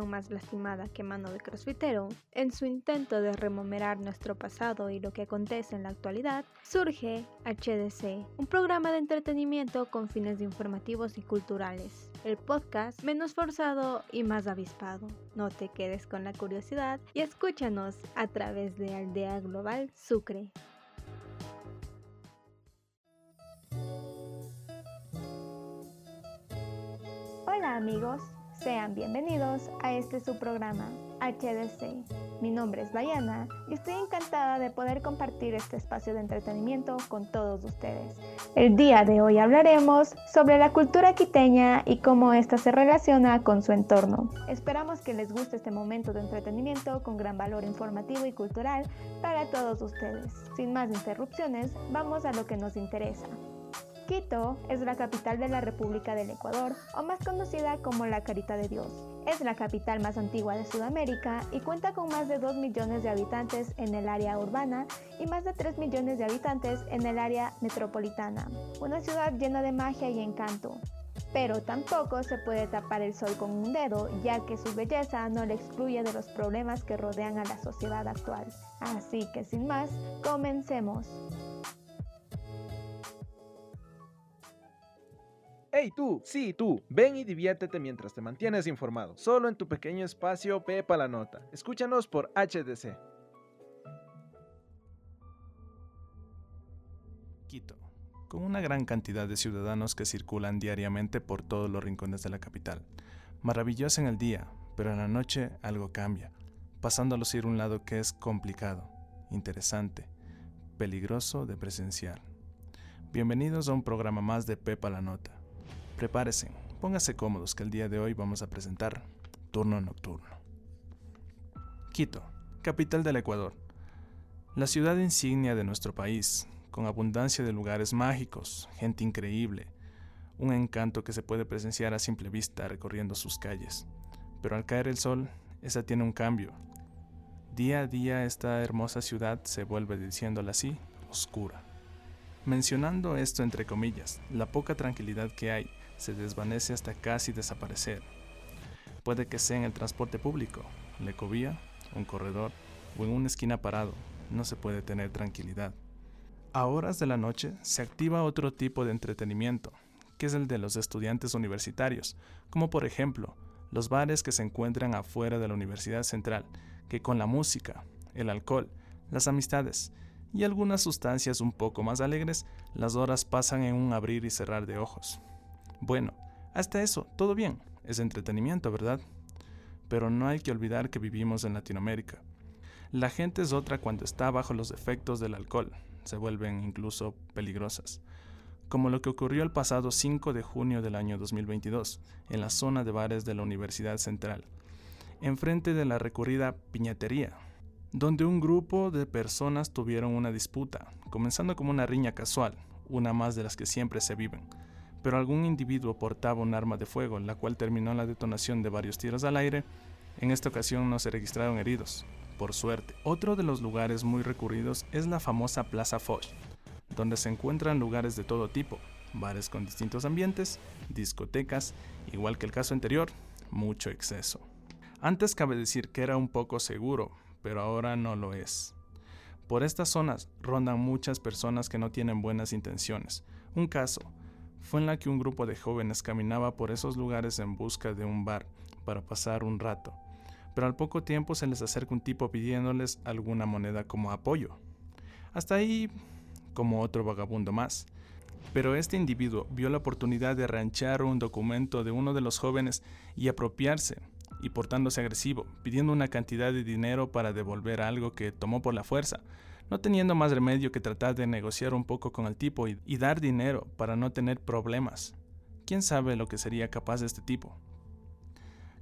más lastimada que mano de crossfitero, en su intento de rememorar nuestro pasado y lo que acontece en la actualidad, surge HDC, un programa de entretenimiento con fines informativos y culturales. El podcast menos forzado y más avispado. No te quedes con la curiosidad y escúchanos a través de Aldea Global Sucre. Hola amigos, sean bienvenidos a este su programa, HDC. Mi nombre es Diana y estoy encantada de poder compartir este espacio de entretenimiento con todos ustedes. El día de hoy hablaremos sobre la cultura quiteña y cómo ésta se relaciona con su entorno. Esperamos que les guste este momento de entretenimiento con gran valor informativo y cultural para todos ustedes. Sin más interrupciones, vamos a lo que nos interesa. Quito es la capital de la República del Ecuador, o más conocida como la Carita de Dios. Es la capital más antigua de Sudamérica y cuenta con más de 2 millones de habitantes en el área urbana y más de 3 millones de habitantes en el área metropolitana. Una ciudad llena de magia y encanto. Pero tampoco se puede tapar el sol con un dedo, ya que su belleza no le excluye de los problemas que rodean a la sociedad actual. Así que sin más, comencemos. Hey tú, sí tú, ven y diviértete mientras te mantienes informado. Solo en tu pequeño espacio Pepa la Nota. Escúchanos por HDC. Quito. Con una gran cantidad de ciudadanos que circulan diariamente por todos los rincones de la capital. Maravillosa en el día, pero en la noche algo cambia, pasando a lucir un lado que es complicado, interesante, peligroso de presenciar. Bienvenidos a un programa más de Pepa la Nota Prepárese, póngase cómodos que el día de hoy vamos a presentar Turno Nocturno. Quito, capital del Ecuador. La ciudad insignia de nuestro país, con abundancia de lugares mágicos, gente increíble, un encanto que se puede presenciar a simple vista recorriendo sus calles. Pero al caer el sol, esa tiene un cambio. Día a día esta hermosa ciudad se vuelve, diciéndola así, oscura. Mencionando esto entre comillas, la poca tranquilidad que hay se desvanece hasta casi desaparecer. Puede que sea en el transporte público, lecovía, un corredor o en una esquina parado, no se puede tener tranquilidad. A horas de la noche se activa otro tipo de entretenimiento, que es el de los estudiantes universitarios, como por ejemplo los bares que se encuentran afuera de la Universidad Central, que con la música, el alcohol, las amistades y algunas sustancias un poco más alegres, las horas pasan en un abrir y cerrar de ojos. Bueno, hasta eso, todo bien, es entretenimiento, ¿verdad? Pero no hay que olvidar que vivimos en Latinoamérica. La gente es otra cuando está bajo los efectos del alcohol, se vuelven incluso peligrosas. Como lo que ocurrió el pasado 5 de junio del año 2022, en la zona de bares de la Universidad Central, enfrente de la recurrida piñatería, donde un grupo de personas tuvieron una disputa, comenzando como una riña casual, una más de las que siempre se viven pero algún individuo portaba un arma de fuego, la cual terminó la detonación de varios tiros al aire. En esta ocasión no se registraron heridos, por suerte. Otro de los lugares muy recurridos es la famosa Plaza Foch, donde se encuentran lugares de todo tipo, bares con distintos ambientes, discotecas, igual que el caso anterior, mucho exceso. Antes cabe decir que era un poco seguro, pero ahora no lo es. Por estas zonas rondan muchas personas que no tienen buenas intenciones. Un caso, fue en la que un grupo de jóvenes caminaba por esos lugares en busca de un bar para pasar un rato, pero al poco tiempo se les acerca un tipo pidiéndoles alguna moneda como apoyo. Hasta ahí como otro vagabundo más. Pero este individuo vio la oportunidad de ranchar un documento de uno de los jóvenes y apropiarse, y portándose agresivo, pidiendo una cantidad de dinero para devolver algo que tomó por la fuerza, no teniendo más remedio que tratar de negociar un poco con el tipo y, dar dinero para no tener problemas. ¿Quién sabe lo que sería capaz de este tipo?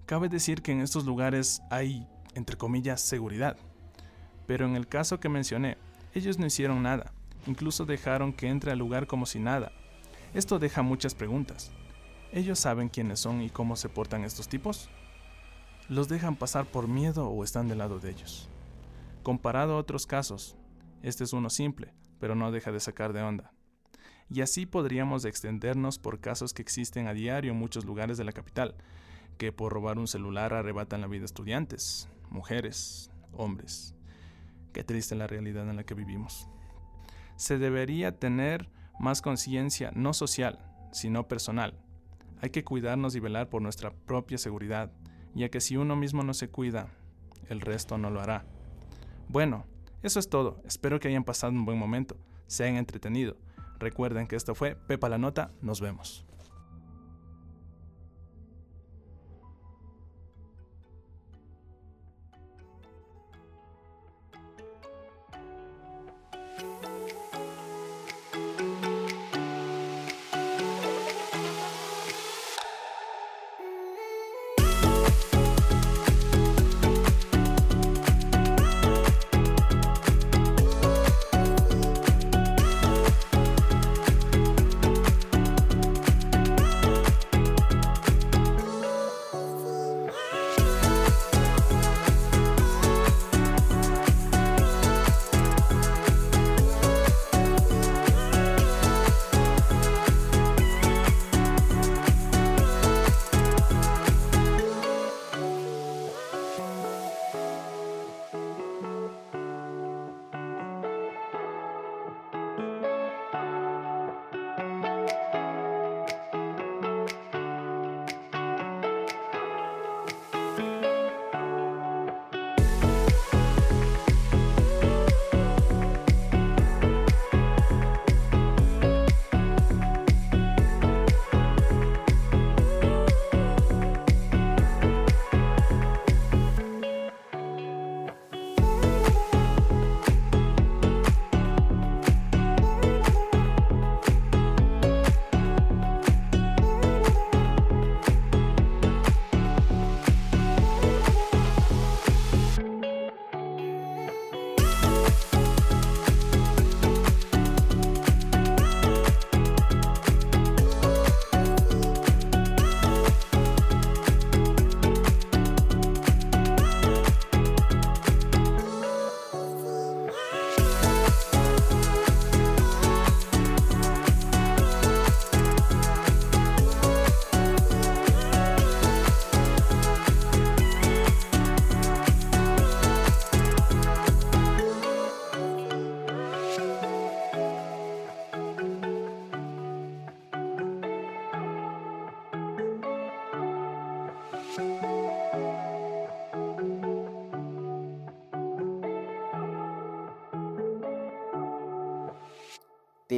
Cabe decir que en estos lugares hay, entre comillas, seguridad. Pero en el caso que mencioné, ellos no hicieron nada, incluso dejaron que entre al lugar como si nada. Esto deja muchas preguntas. ¿Ellos saben quiénes son y cómo se portan estos tipos? ¿Los dejan pasar por miedo o están del lado de ellos? Comparado a otros casos, este es uno simple, pero no deja de sacar de onda. Y así podríamos extendernos por casos que existen a diario en muchos lugares de la capital, que por robar un celular arrebatan la vida a estudiantes, mujeres, hombres. Qué triste la realidad en la que vivimos. Se debería tener más conciencia no social, sino personal. Hay que cuidarnos y velar por nuestra propia seguridad, ya que si uno mismo no se cuida, el resto no lo hará. Bueno, eso es todo. Espero que hayan pasado un buen momento, se hayan entretenido. Recuerden que esto fue Pepa la Nota. Nos vemos.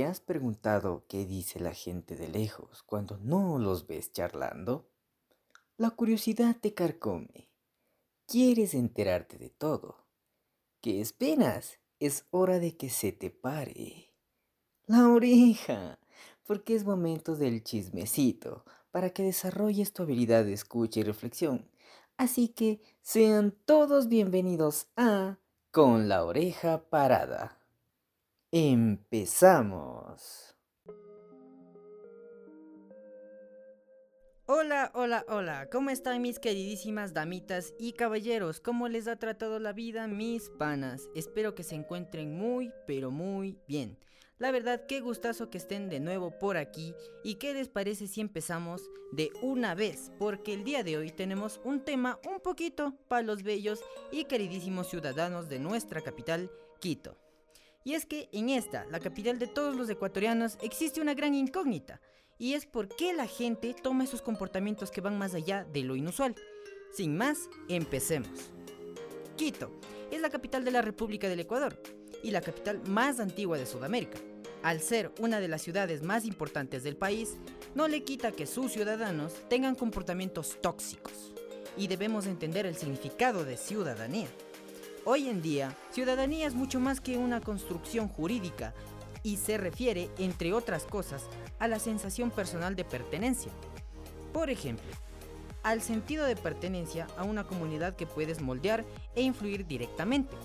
¿Te has preguntado qué dice la gente de lejos cuando no los ves charlando? La curiosidad te carcome. Quieres enterarte de todo. ¿Qué esperas? Es hora de que se te pare. La oreja, porque es momento del chismecito para que desarrolles tu habilidad de escucha y reflexión. Así que sean todos bienvenidos a Con la oreja parada. Empezamos. Hola, hola, hola, ¿cómo están mis queridísimas damitas y caballeros? ¿Cómo les ha tratado la vida mis panas? Espero que se encuentren muy, pero muy bien. La verdad, qué gustazo que estén de nuevo por aquí y qué les parece si empezamos de una vez, porque el día de hoy tenemos un tema un poquito para los bellos y queridísimos ciudadanos de nuestra capital, Quito. Y es que en esta, la capital de todos los ecuatorianos, existe una gran incógnita, y es por qué la gente toma esos comportamientos que van más allá de lo inusual. Sin más, empecemos. Quito es la capital de la República del Ecuador y la capital más antigua de Sudamérica. Al ser una de las ciudades más importantes del país, no le quita que sus ciudadanos tengan comportamientos tóxicos. Y debemos entender el significado de ciudadanía. Hoy en día, ciudadanía es mucho más que una construcción jurídica y se refiere, entre otras cosas, a la sensación personal de pertenencia. Por ejemplo, al sentido de pertenencia a una comunidad que puedes moldear e influir directamente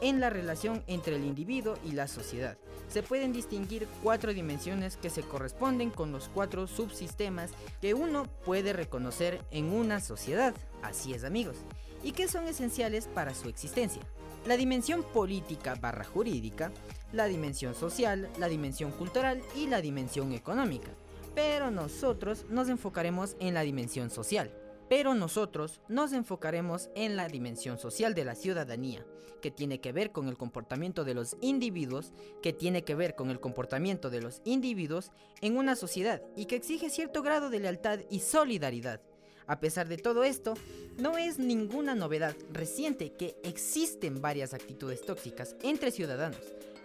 en la relación entre el individuo y la sociedad, se pueden distinguir cuatro dimensiones que se corresponden con los cuatro subsistemas que uno puede reconocer en una sociedad, así es amigos, y que son esenciales para su existencia. La dimensión política barra jurídica, la dimensión social, la dimensión cultural y la dimensión económica. Pero nosotros nos enfocaremos en la dimensión social pero nosotros nos enfocaremos en la dimensión social de la ciudadanía, que tiene que ver con el comportamiento de los individuos, que tiene que ver con el comportamiento de los individuos en una sociedad y que exige cierto grado de lealtad y solidaridad. A pesar de todo esto, no es ninguna novedad reciente que existen varias actitudes tóxicas entre ciudadanos.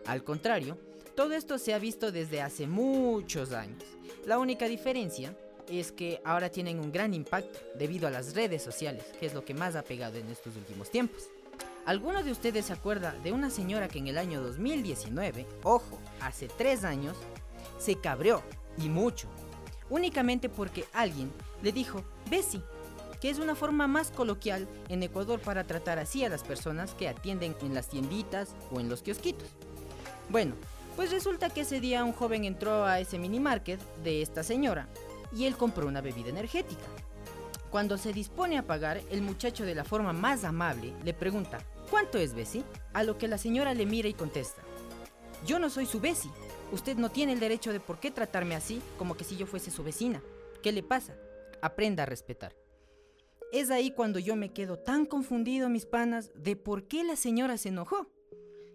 Al contrario, todo esto se ha visto desde hace muchos años. La única diferencia es que ahora tienen un gran impacto debido a las redes sociales, que es lo que más ha pegado en estos últimos tiempos. ¿Alguno de ustedes se acuerda de una señora que en el año 2019, ojo, hace tres años, se cabreó y mucho, únicamente porque alguien le dijo Bessie, que es una forma más coloquial en Ecuador para tratar así a las personas que atienden en las tienditas o en los kiosquitos? Bueno, pues resulta que ese día un joven entró a ese mini market de esta señora y él compró una bebida energética. Cuando se dispone a pagar, el muchacho de la forma más amable le pregunta, ¿cuánto es Bessie? A lo que la señora le mira y contesta, yo no soy su Bessie, usted no tiene el derecho de por qué tratarme así como que si yo fuese su vecina. ¿Qué le pasa? Aprenda a respetar. Es ahí cuando yo me quedo tan confundido, mis panas, de por qué la señora se enojó.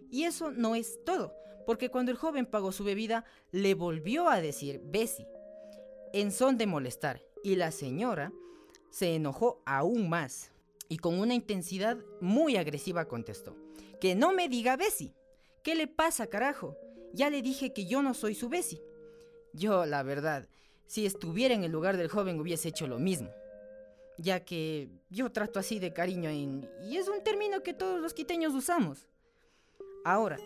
Y eso no es todo, porque cuando el joven pagó su bebida, le volvió a decir Bessie, en son de molestar, y la señora se enojó aún más y con una intensidad muy agresiva contestó, que no me diga Bessie, ¿qué le pasa carajo? Ya le dije que yo no soy su Bessie. Yo, la verdad, si estuviera en el lugar del joven hubiese hecho lo mismo, ya que yo trato así de cariño y es un término que todos los quiteños usamos. Ahora,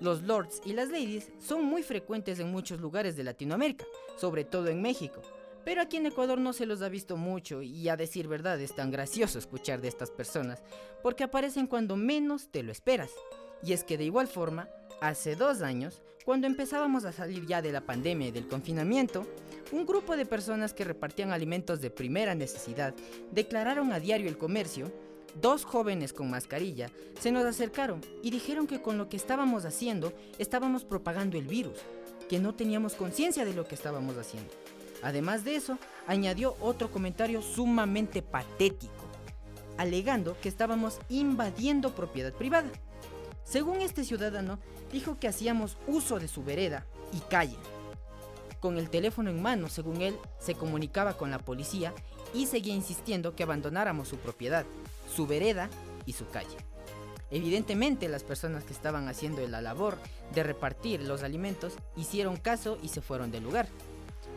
los lords y las ladies son muy frecuentes en muchos lugares de Latinoamérica, sobre todo en México. Pero aquí en Ecuador no se los ha visto mucho y a decir verdad es tan gracioso escuchar de estas personas, porque aparecen cuando menos te lo esperas. Y es que de igual forma, hace dos años, cuando empezábamos a salir ya de la pandemia y del confinamiento, un grupo de personas que repartían alimentos de primera necesidad declararon a diario el comercio Dos jóvenes con mascarilla se nos acercaron y dijeron que con lo que estábamos haciendo estábamos propagando el virus, que no teníamos conciencia de lo que estábamos haciendo. Además de eso, añadió otro comentario sumamente patético, alegando que estábamos invadiendo propiedad privada. Según este ciudadano, dijo que hacíamos uso de su vereda y calle. Con el teléfono en mano, según él, se comunicaba con la policía y seguía insistiendo que abandonáramos su propiedad, su vereda y su calle. Evidentemente las personas que estaban haciendo la labor de repartir los alimentos hicieron caso y se fueron del lugar.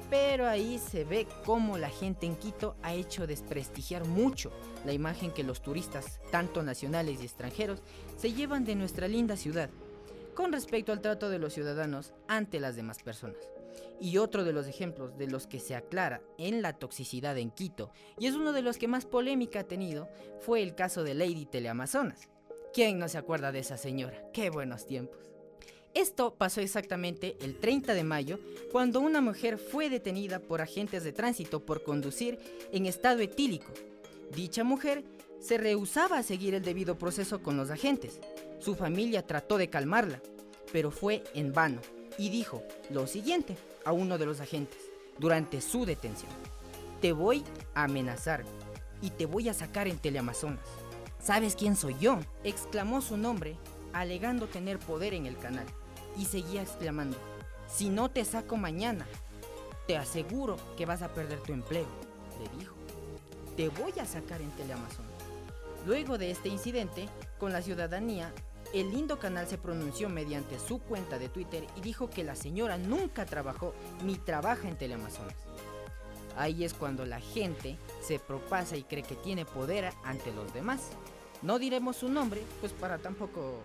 Pero ahí se ve cómo la gente en Quito ha hecho desprestigiar mucho la imagen que los turistas, tanto nacionales y extranjeros, se llevan de nuestra linda ciudad, con respecto al trato de los ciudadanos ante las demás personas. Y otro de los ejemplos de los que se aclara en la toxicidad en Quito, y es uno de los que más polémica ha tenido, fue el caso de Lady Teleamazonas. ¿Quién no se acuerda de esa señora? ¡Qué buenos tiempos! Esto pasó exactamente el 30 de mayo, cuando una mujer fue detenida por agentes de tránsito por conducir en estado etílico. Dicha mujer se rehusaba a seguir el debido proceso con los agentes. Su familia trató de calmarla, pero fue en vano y dijo lo siguiente a uno de los agentes durante su detención. Te voy a amenazar y te voy a sacar en Teleamazonas. ¿Sabes quién soy yo? exclamó su nombre, alegando tener poder en el canal. Y seguía exclamando, si no te saco mañana, te aseguro que vas a perder tu empleo, le dijo. Te voy a sacar en Teleamazonas. Luego de este incidente, con la ciudadanía el lindo canal se pronunció mediante su cuenta de Twitter y dijo que la señora nunca trabajó ni trabaja en Teleamazonas. Ahí es cuando la gente se propasa y cree que tiene poder ante los demás. No diremos su nombre, pues para tampoco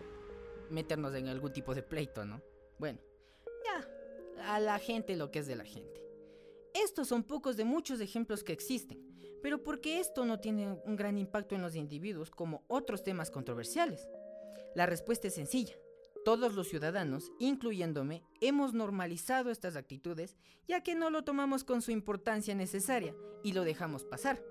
meternos en algún tipo de pleito, ¿no? Bueno, ya, a la gente lo que es de la gente. Estos son pocos de muchos ejemplos que existen, pero porque esto no tiene un gran impacto en los individuos como otros temas controversiales. La respuesta es sencilla. Todos los ciudadanos, incluyéndome, hemos normalizado estas actitudes ya que no lo tomamos con su importancia necesaria y lo dejamos pasar.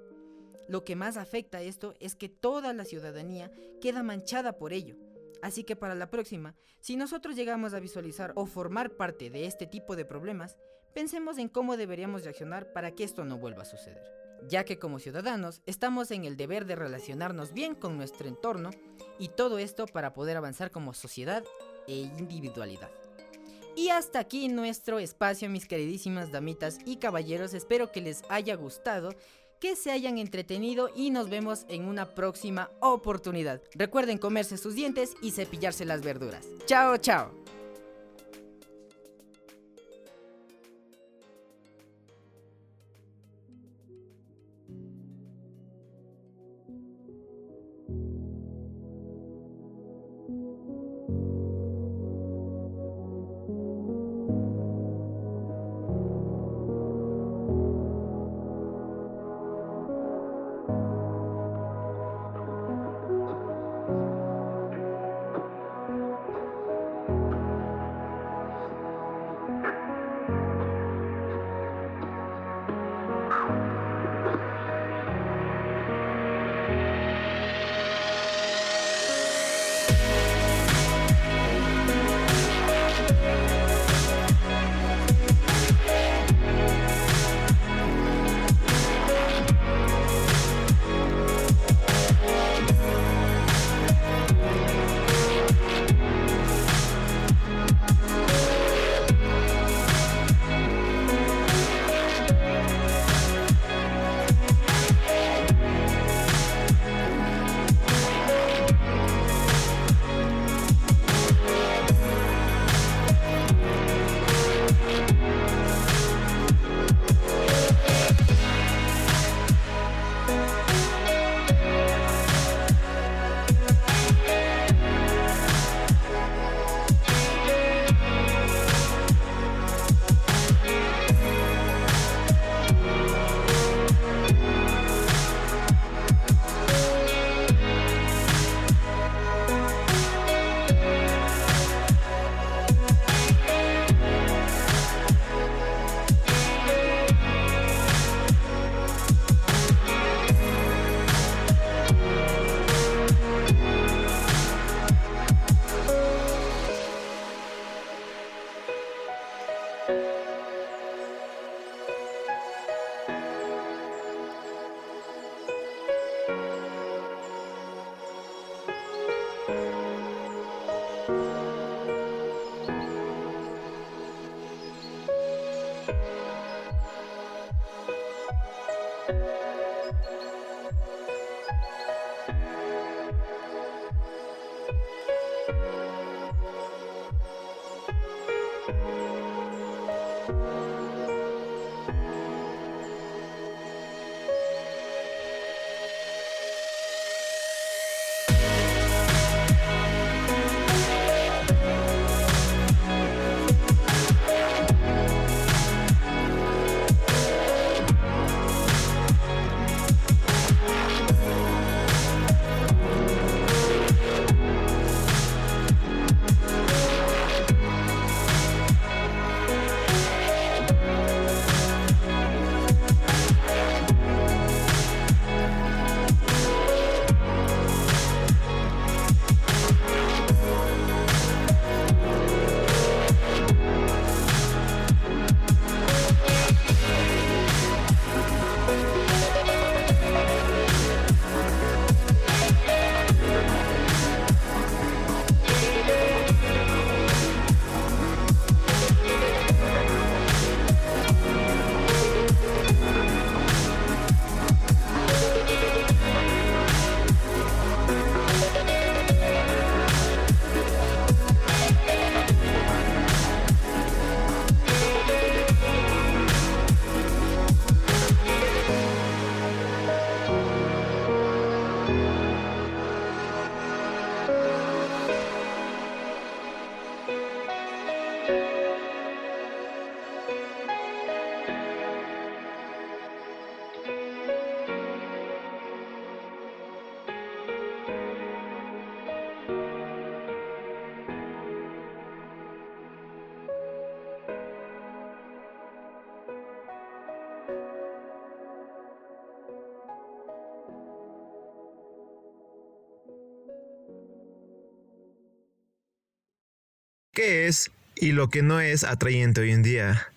Lo que más afecta a esto es que toda la ciudadanía queda manchada por ello. Así que para la próxima, si nosotros llegamos a visualizar o formar parte de este tipo de problemas, pensemos en cómo deberíamos reaccionar para que esto no vuelva a suceder. Ya que como ciudadanos estamos en el deber de relacionarnos bien con nuestro entorno y todo esto para poder avanzar como sociedad e individualidad. Y hasta aquí nuestro espacio, mis queridísimas damitas y caballeros. Espero que les haya gustado, que se hayan entretenido y nos vemos en una próxima oportunidad. Recuerden comerse sus dientes y cepillarse las verduras. Chao, chao. Qué es y lo que no es atrayente hoy en día.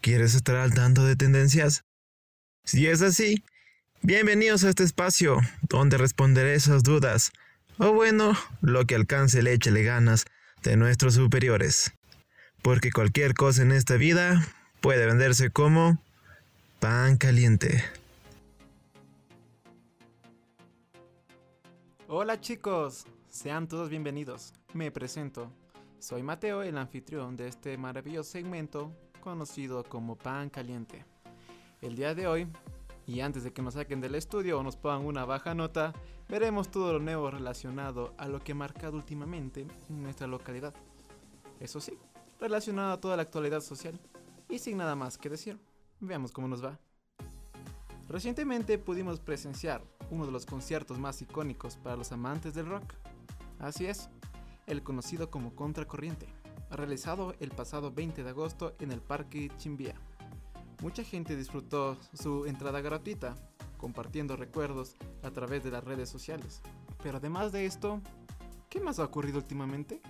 ¿Quieres estar al tanto de tendencias? Si es así, bienvenidos a este espacio donde responderé esas dudas, o bueno, lo que alcance le ganas de nuestros superiores. Porque cualquier cosa en esta vida puede venderse como pan caliente. Hola chicos, sean todos bienvenidos. Me presento. Soy Mateo, el anfitrión de este maravilloso segmento conocido como Pan Caliente. El día de hoy, y antes de que nos saquen del estudio o nos pongan una baja nota, veremos todo lo nuevo relacionado a lo que ha marcado últimamente en nuestra localidad. Eso sí, relacionado a toda la actualidad social. Y sin nada más que decir, veamos cómo nos va. Recientemente pudimos presenciar uno de los conciertos más icónicos para los amantes del rock. Así es, el conocido como Contracorriente, realizado el pasado 20 de agosto en el Parque Chimbía. Mucha gente disfrutó su entrada gratuita, compartiendo recuerdos a través de las redes sociales. Pero además de esto, ¿qué más ha ocurrido últimamente?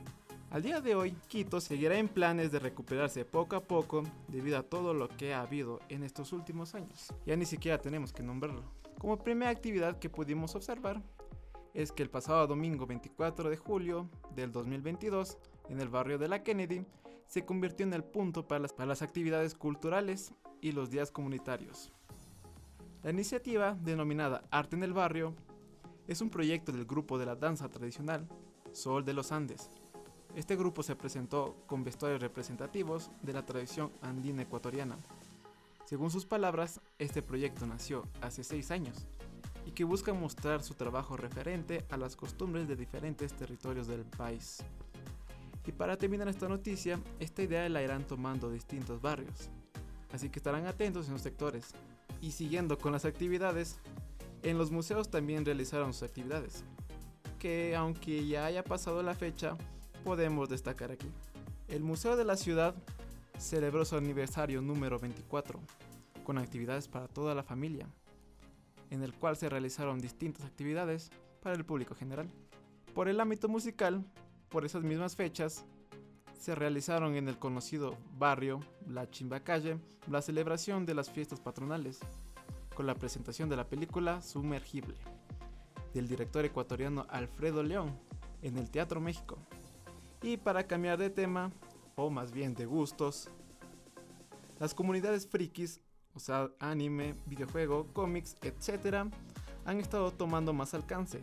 Al día de hoy, Quito seguirá en planes de recuperarse poco a poco debido a todo lo que ha habido en estos últimos años. Ya ni siquiera tenemos que nombrarlo. Como primera actividad que pudimos observar es que el pasado domingo 24 de julio del 2022, en el barrio de la Kennedy, se convirtió en el punto para las, para las actividades culturales y los días comunitarios. La iniciativa, denominada Arte en el Barrio, es un proyecto del grupo de la danza tradicional Sol de los Andes. Este grupo se presentó con vestuarios representativos de la tradición andina ecuatoriana. Según sus palabras, este proyecto nació hace seis años y que busca mostrar su trabajo referente a las costumbres de diferentes territorios del país. Y para terminar esta noticia, esta idea la irán tomando distintos barrios, así que estarán atentos en los sectores. Y siguiendo con las actividades, en los museos también realizaron sus actividades, que aunque ya haya pasado la fecha, podemos destacar aquí. El Museo de la Ciudad celebró su aniversario número 24, con actividades para toda la familia, en el cual se realizaron distintas actividades para el público general. Por el ámbito musical, por esas mismas fechas, se realizaron en el conocido barrio La Chimbacalle la celebración de las fiestas patronales, con la presentación de la película Sumergible, del director ecuatoriano Alfredo León, en el Teatro México. Y para cambiar de tema, o más bien de gustos, las comunidades frikis o sea, anime, videojuego, cómics, etc., han estado tomando más alcance,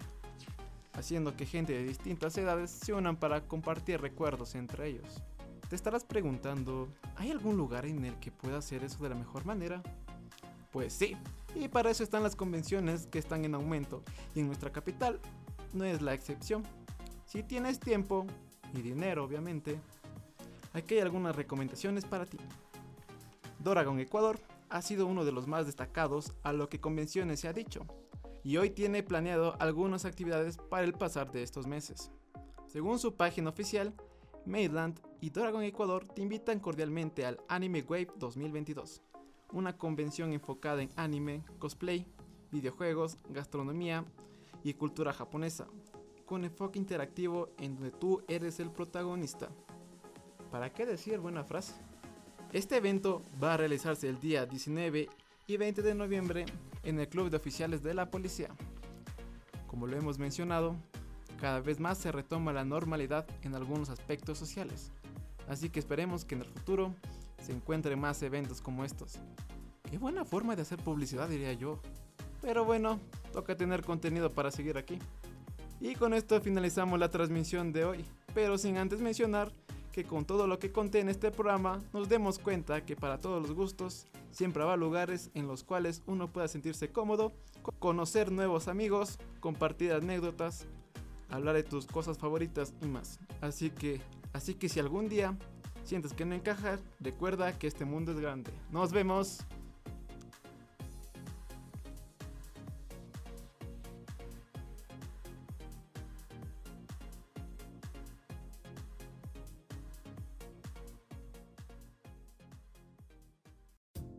haciendo que gente de distintas edades se unan para compartir recuerdos entre ellos. Te estarás preguntando, ¿hay algún lugar en el que pueda hacer eso de la mejor manera? Pues sí, y para eso están las convenciones que están en aumento, y en nuestra capital no es la excepción. Si tienes tiempo y dinero, obviamente, aquí hay algunas recomendaciones para ti. Doragon Ecuador ha sido uno de los más destacados a lo que convenciones se ha dicho, y hoy tiene planeado algunas actividades para el pasar de estos meses. Según su página oficial, Mainland y Dragon Ecuador te invitan cordialmente al Anime Wave 2022, una convención enfocada en anime, cosplay, videojuegos, gastronomía y cultura japonesa, con enfoque interactivo en donde tú eres el protagonista. ¿Para qué decir buena frase? Este evento va a realizarse el día 19 y 20 de noviembre en el Club de Oficiales de la Policía. Como lo hemos mencionado, cada vez más se retoma la normalidad en algunos aspectos sociales, así que esperemos que en el futuro se encuentren más eventos como estos. Qué buena forma de hacer publicidad diría yo. Pero bueno, toca tener contenido para seguir aquí. Y con esto finalizamos la transmisión de hoy, pero sin antes mencionar que con todo lo que conté en este programa nos demos cuenta que para todos los gustos siempre habrá lugares en los cuales uno pueda sentirse cómodo, conocer nuevos amigos, compartir anécdotas, hablar de tus cosas favoritas y más. Así que, así que si algún día sientes que no encajas, recuerda que este mundo es grande. Nos vemos.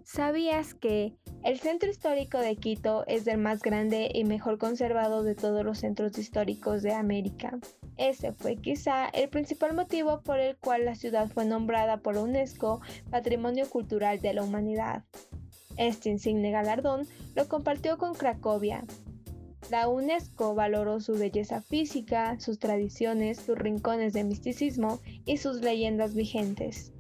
¿Sabías que El centro histórico de Quito es el más grande y mejor conservado de todos los centros históricos de América. Ese fue quizá el principal motivo por el cual la ciudad fue nombrada por UNESCO Patrimonio Cultural de la Humanidad. Este insigne galardón lo compartió con Cracovia. La UNESCO valoró su belleza física, sus tradiciones, sus rincones de misticismo y sus leyendas vigentes.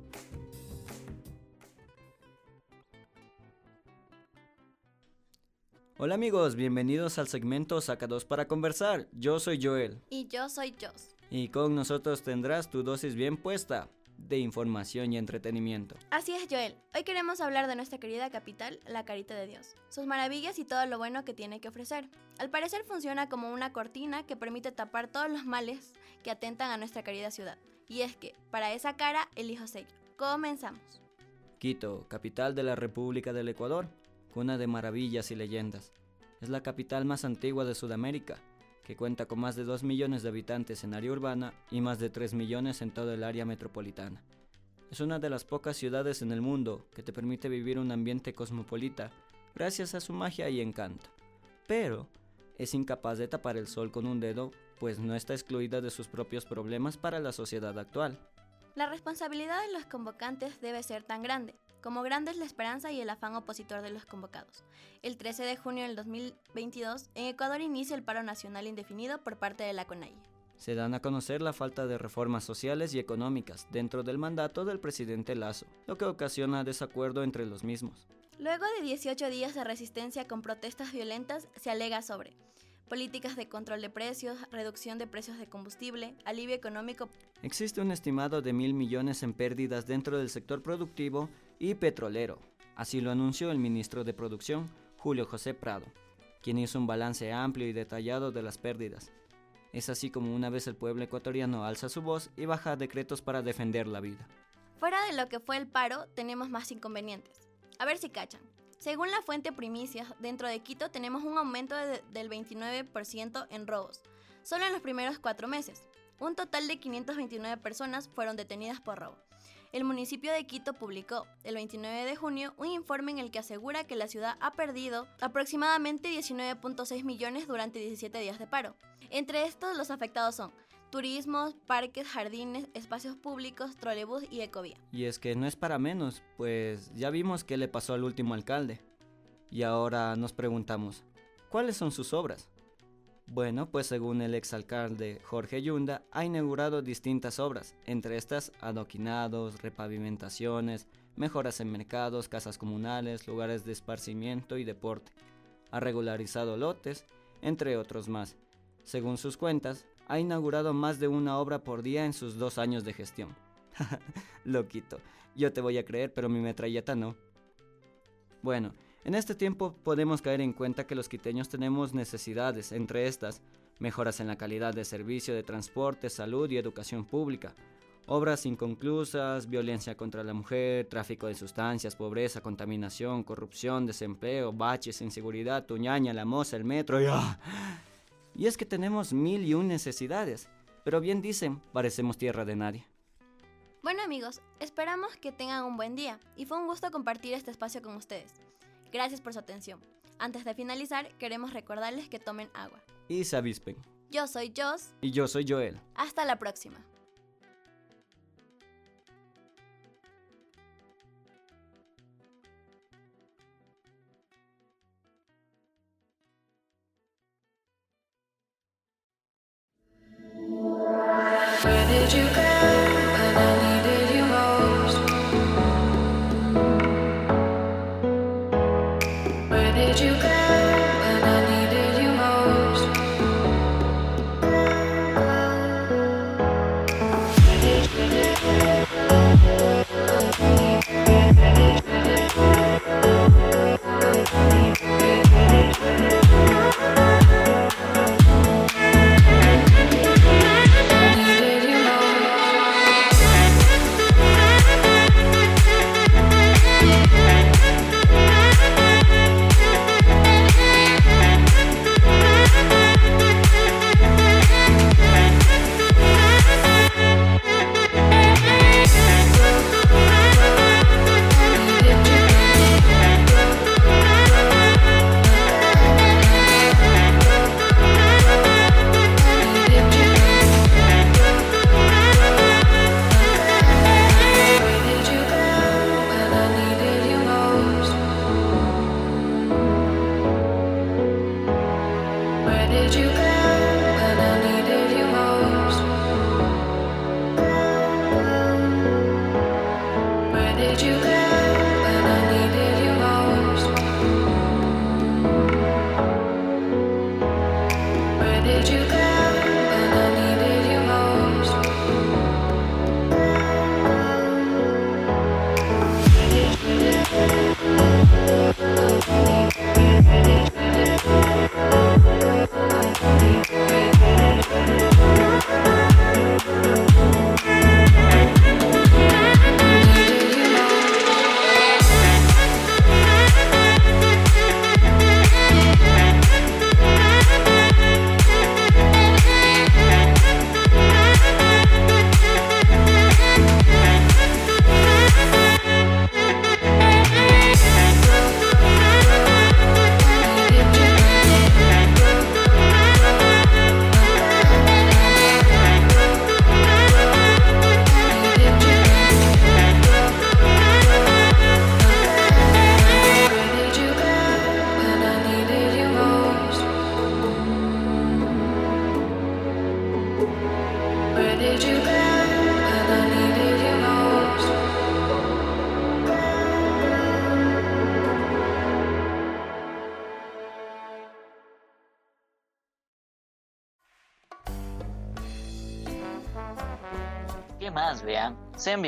Hola amigos, bienvenidos al segmento Sacados para conversar. Yo soy Joel. Y yo soy Jos. Y con nosotros tendrás tu dosis bien puesta de información y entretenimiento. Así es, Joel. Hoy queremos hablar de nuestra querida capital, la Carita de Dios, sus maravillas y todo lo bueno que tiene que ofrecer. Al parecer funciona como una cortina que permite tapar todos los males que atentan a nuestra querida ciudad. Y es que, para esa cara, elijo sello. Comenzamos. Quito, capital de la República del Ecuador, cuna de maravillas y leyendas. Es la capital más antigua de Sudamérica, que cuenta con más de 2 millones de habitantes en área urbana y más de 3 millones en todo el área metropolitana. Es una de las pocas ciudades en el mundo que te permite vivir un ambiente cosmopolita gracias a su magia y encanto. Pero es incapaz de tapar el sol con un dedo, pues no está excluida de sus propios problemas para la sociedad actual. La responsabilidad de los convocantes debe ser tan grande, como grande es la esperanza y el afán opositor de los convocados. El 13 de junio del 2022, en Ecuador inicia el paro nacional indefinido por parte de la CONAIE. Se dan a conocer la falta de reformas sociales y económicas dentro del mandato del presidente Lazo, lo que ocasiona desacuerdo entre los mismos. Luego de 18 días de resistencia con protestas violentas, se alega sobre políticas de control de precios, reducción de precios de combustible, alivio económico. Existe un estimado de mil millones en pérdidas dentro del sector productivo y petrolero. Así lo anunció el ministro de Producción, Julio José Prado, quien hizo un balance amplio y detallado de las pérdidas. Es así como una vez el pueblo ecuatoriano alza su voz y baja decretos para defender la vida. Fuera de lo que fue el paro, tenemos más inconvenientes. A ver si cachan. Según la fuente Primicias, dentro de Quito tenemos un aumento del 29% en robos, solo en los primeros cuatro meses. Un total de 529 personas fueron detenidas por robo. El municipio de Quito publicó el 29 de junio un informe en el que asegura que la ciudad ha perdido aproximadamente 19.6 millones durante 17 días de paro. Entre estos los afectados son turismos, parques, jardines, espacios públicos, trolebús y ecovía. Y es que no es para menos, pues ya vimos qué le pasó al último alcalde. Y ahora nos preguntamos, ¿cuáles son sus obras? Bueno, pues según el exalcalde Jorge Yunda, ha inaugurado distintas obras, entre estas adoquinados, repavimentaciones, mejoras en mercados, casas comunales, lugares de esparcimiento y deporte. Ha regularizado lotes, entre otros más. Según sus cuentas, ha inaugurado más de una obra por día en sus dos años de gestión. Loquito, yo te voy a creer, pero mi metralleta no. Bueno, en este tiempo podemos caer en cuenta que los quiteños tenemos necesidades, entre estas, mejoras en la calidad de servicio de transporte, salud y educación pública, obras inconclusas, violencia contra la mujer, tráfico de sustancias, pobreza, contaminación, corrupción, desempleo, baches, inseguridad, tuñaña, la moza, el metro y... ¡ah! Y es que tenemos mil y un necesidades, pero bien dicen, parecemos tierra de nadie. Bueno amigos, esperamos que tengan un buen día y fue un gusto compartir este espacio con ustedes. Gracias por su atención. Antes de finalizar, queremos recordarles que tomen agua. Y se avispen. Yo soy Jos. Y yo soy Joel. Hasta la próxima.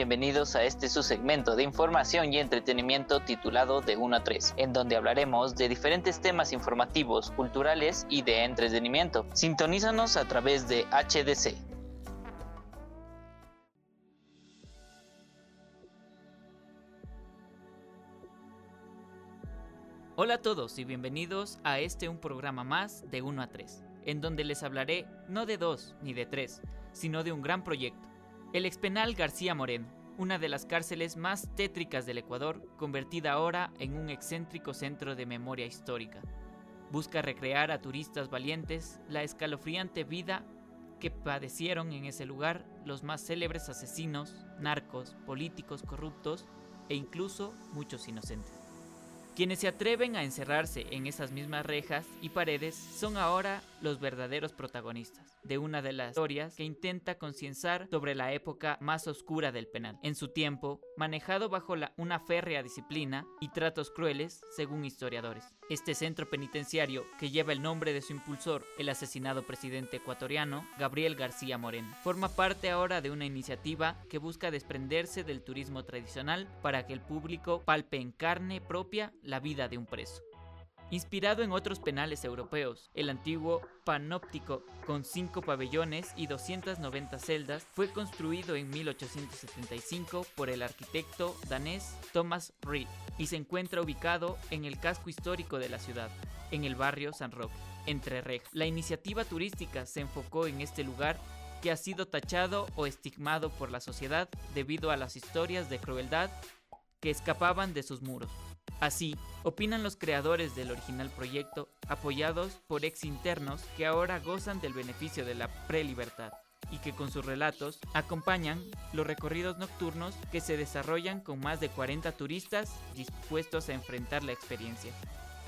Bienvenidos a este su segmento de información y entretenimiento titulado De 1 a 3, en donde hablaremos de diferentes temas informativos, culturales y de entretenimiento. Sintonízanos a través de HDC. Hola a todos y bienvenidos a este un programa más de 1 a 3, en donde les hablaré no de dos ni de tres, sino de un gran proyecto. El expenal García Moreno, una de las cárceles más tétricas del Ecuador, convertida ahora en un excéntrico centro de memoria histórica. Busca recrear a turistas valientes la escalofriante vida que padecieron en ese lugar los más célebres asesinos, narcos, políticos corruptos e incluso muchos inocentes. Quienes se atreven a encerrarse en esas mismas rejas y paredes son ahora los verdaderos protagonistas de una de las historias que intenta concienciar sobre la época más oscura del penal. En su tiempo, manejado bajo la, una férrea disciplina y tratos crueles, según historiadores. Este centro penitenciario, que lleva el nombre de su impulsor, el asesinado presidente ecuatoriano, Gabriel García Moreno, forma parte ahora de una iniciativa que busca desprenderse del turismo tradicional para que el público palpe en carne propia la vida de un preso. Inspirado en otros penales europeos, el antiguo panóptico con 5 pabellones y 290 celdas fue construido en 1875 por el arquitecto danés Thomas Reed y se encuentra ubicado en el casco histórico de la ciudad, en el barrio San Roque, entre rejas. La iniciativa turística se enfocó en este lugar que ha sido tachado o estigmado por la sociedad debido a las historias de crueldad que escapaban de sus muros. Así, opinan los creadores del original proyecto, apoyados por ex internos que ahora gozan del beneficio de la prelibertad y que con sus relatos acompañan los recorridos nocturnos que se desarrollan con más de 40 turistas dispuestos a enfrentar la experiencia.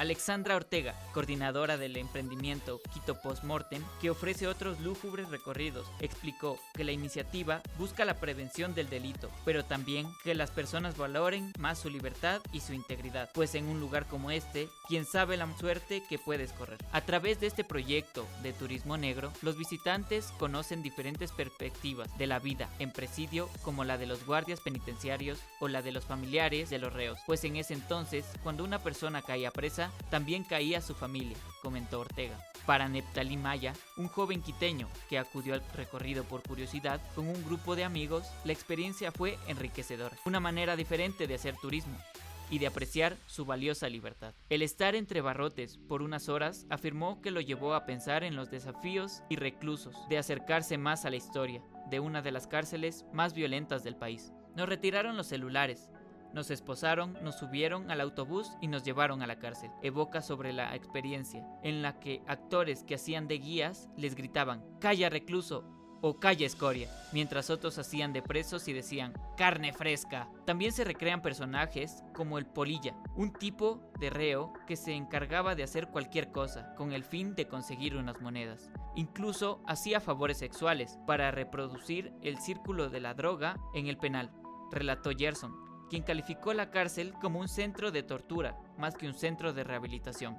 Alexandra Ortega, coordinadora del emprendimiento Quito Postmortem, que ofrece otros lúgubres recorridos, explicó que la iniciativa busca la prevención del delito, pero también que las personas valoren más su libertad y su integridad, pues en un lugar como este, quien sabe la suerte que puedes correr. A través de este proyecto de turismo negro, los visitantes conocen diferentes perspectivas de la vida en presidio como la de los guardias penitenciarios o la de los familiares de los reos, pues en ese entonces, cuando una persona caía presa, también caía su familia, comentó Ortega. Para Neptalí Maya, un joven quiteño que acudió al recorrido por curiosidad con un grupo de amigos, la experiencia fue enriquecedora, una manera diferente de hacer turismo y de apreciar su valiosa libertad. El estar entre barrotes por unas horas afirmó que lo llevó a pensar en los desafíos y reclusos de acercarse más a la historia de una de las cárceles más violentas del país. Nos retiraron los celulares, nos esposaron, nos subieron al autobús y nos llevaron a la cárcel. Evoca sobre la experiencia en la que actores que hacían de guías les gritaban, calla recluso, o calle escoria, mientras otros hacían de presos y decían carne fresca. También se recrean personajes como el polilla, un tipo de reo que se encargaba de hacer cualquier cosa con el fin de conseguir unas monedas. Incluso hacía favores sexuales para reproducir el círculo de la droga en el penal, relató Gerson, quien calificó la cárcel como un centro de tortura más que un centro de rehabilitación.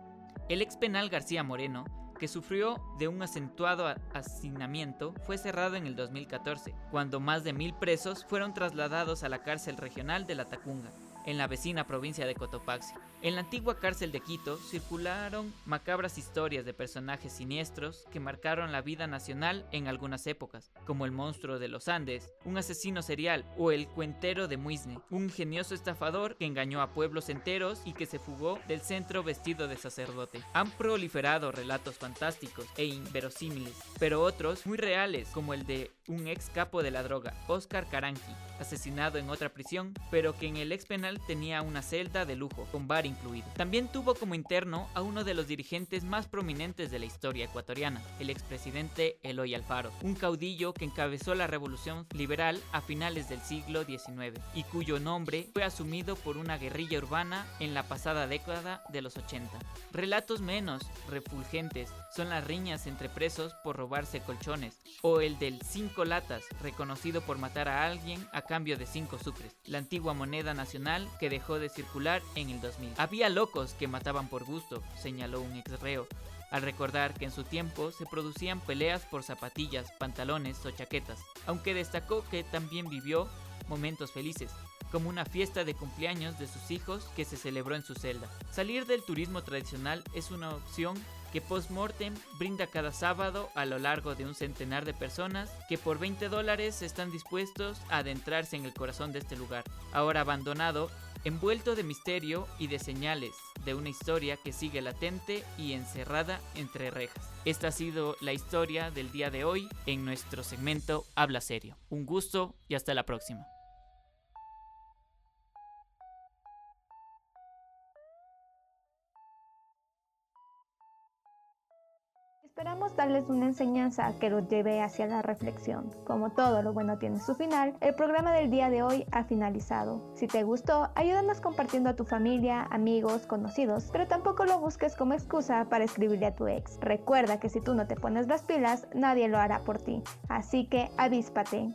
El ex penal García Moreno que sufrió de un acentuado hacinamiento, fue cerrado en el 2014, cuando más de mil presos fueron trasladados a la cárcel regional de La Tacunga, en la vecina provincia de Cotopaxi. En la antigua cárcel de Quito circularon macabras historias de personajes siniestros que marcaron la vida nacional en algunas épocas, como el monstruo de los Andes, un asesino serial o el cuentero de Muisne, un ingenioso estafador que engañó a pueblos enteros y que se fugó del centro vestido de sacerdote. Han proliferado relatos fantásticos e inverosímiles, pero otros muy reales, como el de un ex capo de la droga, Oscar Caranqui, asesinado en otra prisión, pero que en el ex penal tenía una celda de lujo, con bar También tuvo como interno a uno de los dirigentes más prominentes de la historia ecuatoriana, el expresidente Eloy Alfaro, un caudillo que encabezó la revolución liberal a finales del siglo XIX y cuyo nombre fue asumido por una guerrilla urbana en la pasada década de los 80. Relatos menos refulgentes son las riñas entre presos por robarse colchones o el del cinco latas, reconocido por matar a alguien a cambio de cinco sucres, la antigua moneda nacional que dejó de circular en el 2000. Había locos que mataban por gusto, señaló un ex reo, al recordar que en su tiempo se producían peleas por zapatillas, pantalones o chaquetas, aunque destacó que también vivió momentos felices, como una fiesta de cumpleaños de sus hijos que se celebró en su celda. Salir del turismo tradicional es una opción que Postmortem brinda cada sábado a lo largo de un centenar de personas que por 20 dólares están dispuestos a adentrarse en el corazón de este lugar, ahora abandonado, envuelto de misterio y de señales de una historia que sigue latente y encerrada entre rejas. Esta ha sido la historia del día de hoy en nuestro segmento Habla Serio. Un gusto y hasta la próxima. Esperamos darles una enseñanza que los lleve hacia la reflexión. Como todo lo bueno tiene su final, el programa del día de hoy ha finalizado. Si te gustó, ayúdanos compartiendo a tu familia, amigos, conocidos, pero tampoco lo busques como excusa para escribirle a tu ex. Recuerda que si tú no te pones las pilas, nadie lo hará por ti. Así que avíspate.